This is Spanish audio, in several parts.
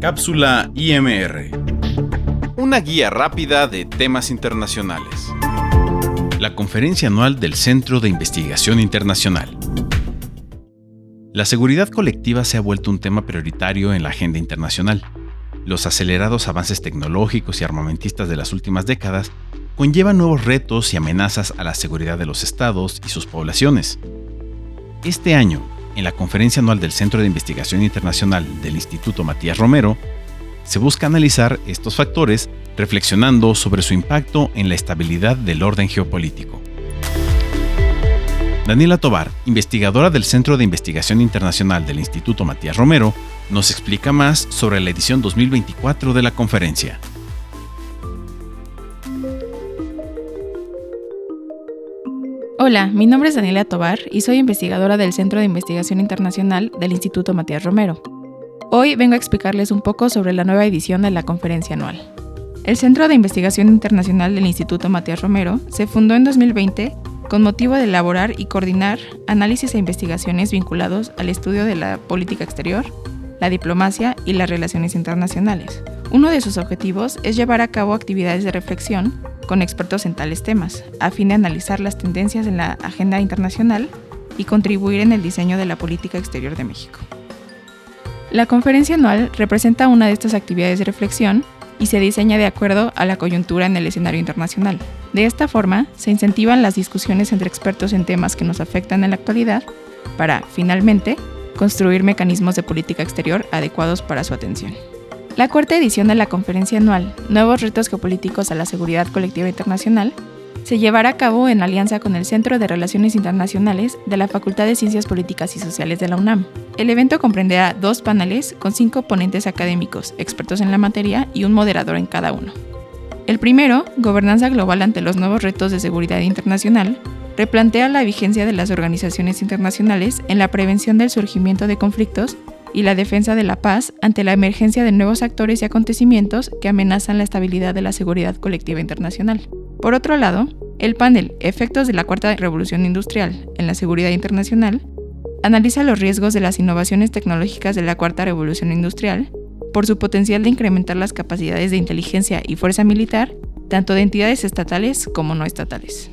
Cápsula IMR. Una guía rápida de temas internacionales. La conferencia anual del Centro de Investigación Internacional. La seguridad colectiva se ha vuelto un tema prioritario en la agenda internacional. Los acelerados avances tecnológicos y armamentistas de las últimas décadas conllevan nuevos retos y amenazas a la seguridad de los estados y sus poblaciones. Este año, en la conferencia anual del Centro de Investigación Internacional del Instituto Matías Romero, se busca analizar estos factores reflexionando sobre su impacto en la estabilidad del orden geopolítico. Daniela Tobar, investigadora del Centro de Investigación Internacional del Instituto Matías Romero, nos explica más sobre la edición 2024 de la conferencia. Hola, mi nombre es Daniela Tobar y soy investigadora del Centro de Investigación Internacional del Instituto Matías Romero. Hoy vengo a explicarles un poco sobre la nueva edición de la conferencia anual. El Centro de Investigación Internacional del Instituto Matías Romero se fundó en 2020 con motivo de elaborar y coordinar análisis e investigaciones vinculados al estudio de la política exterior, la diplomacia y las relaciones internacionales. Uno de sus objetivos es llevar a cabo actividades de reflexión con expertos en tales temas, a fin de analizar las tendencias en la agenda internacional y contribuir en el diseño de la política exterior de México. La conferencia anual representa una de estas actividades de reflexión y se diseña de acuerdo a la coyuntura en el escenario internacional. De esta forma, se incentivan las discusiones entre expertos en temas que nos afectan en la actualidad para, finalmente, construir mecanismos de política exterior adecuados para su atención. La cuarta edición de la conferencia anual Nuevos retos geopolíticos a la seguridad colectiva internacional se llevará a cabo en alianza con el Centro de Relaciones Internacionales de la Facultad de Ciencias Políticas y Sociales de la UNAM. El evento comprenderá dos paneles con cinco ponentes académicos, expertos en la materia y un moderador en cada uno. El primero, Gobernanza Global ante los nuevos retos de seguridad internacional, replantea la vigencia de las organizaciones internacionales en la prevención del surgimiento de conflictos y la defensa de la paz ante la emergencia de nuevos actores y acontecimientos que amenazan la estabilidad de la seguridad colectiva internacional. Por otro lado, el panel Efectos de la Cuarta Revolución Industrial en la Seguridad Internacional analiza los riesgos de las innovaciones tecnológicas de la Cuarta Revolución Industrial por su potencial de incrementar las capacidades de inteligencia y fuerza militar, tanto de entidades estatales como no estatales.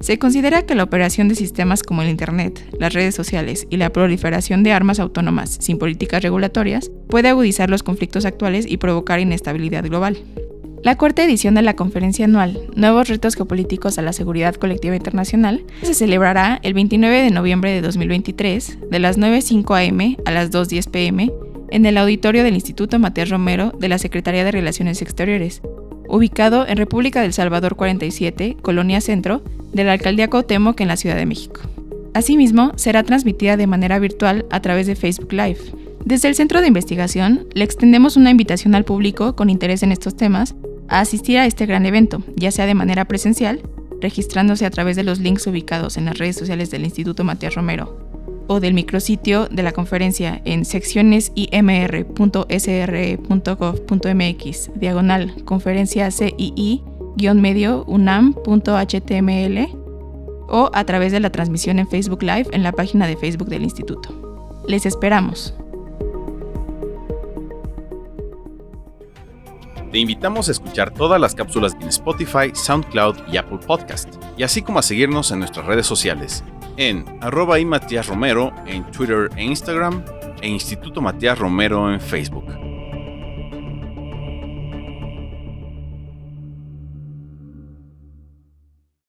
Se considera que la operación de sistemas como el Internet, las redes sociales y la proliferación de armas autónomas sin políticas regulatorias puede agudizar los conflictos actuales y provocar inestabilidad global. La cuarta edición de la conferencia anual Nuevos retos geopolíticos a la seguridad colectiva internacional se celebrará el 29 de noviembre de 2023 de las 9.05 am a las 2.10 pm en el auditorio del Instituto Matías Romero de la Secretaría de Relaciones Exteriores, ubicado en República del Salvador 47, Colonia Centro, de la Alcaldía Cuauhtémoc en la Ciudad de México. Asimismo, será transmitida de manera virtual a través de Facebook Live. Desde el Centro de Investigación, le extendemos una invitación al público con interés en estos temas a asistir a este gran evento, ya sea de manera presencial, registrándose a través de los links ubicados en las redes sociales del Instituto Matías Romero o del micrositio de la conferencia en seccionesimr.sre.gov.mx, diagonal conferencia CII-medio unam.html o a través de la transmisión en Facebook Live en la página de Facebook del Instituto. Les esperamos. Te invitamos a escuchar todas las cápsulas en Spotify, SoundCloud y Apple Podcast, y así como a seguirnos en nuestras redes sociales, en arroba y Matías Romero en Twitter e Instagram, e Instituto Matías Romero en Facebook.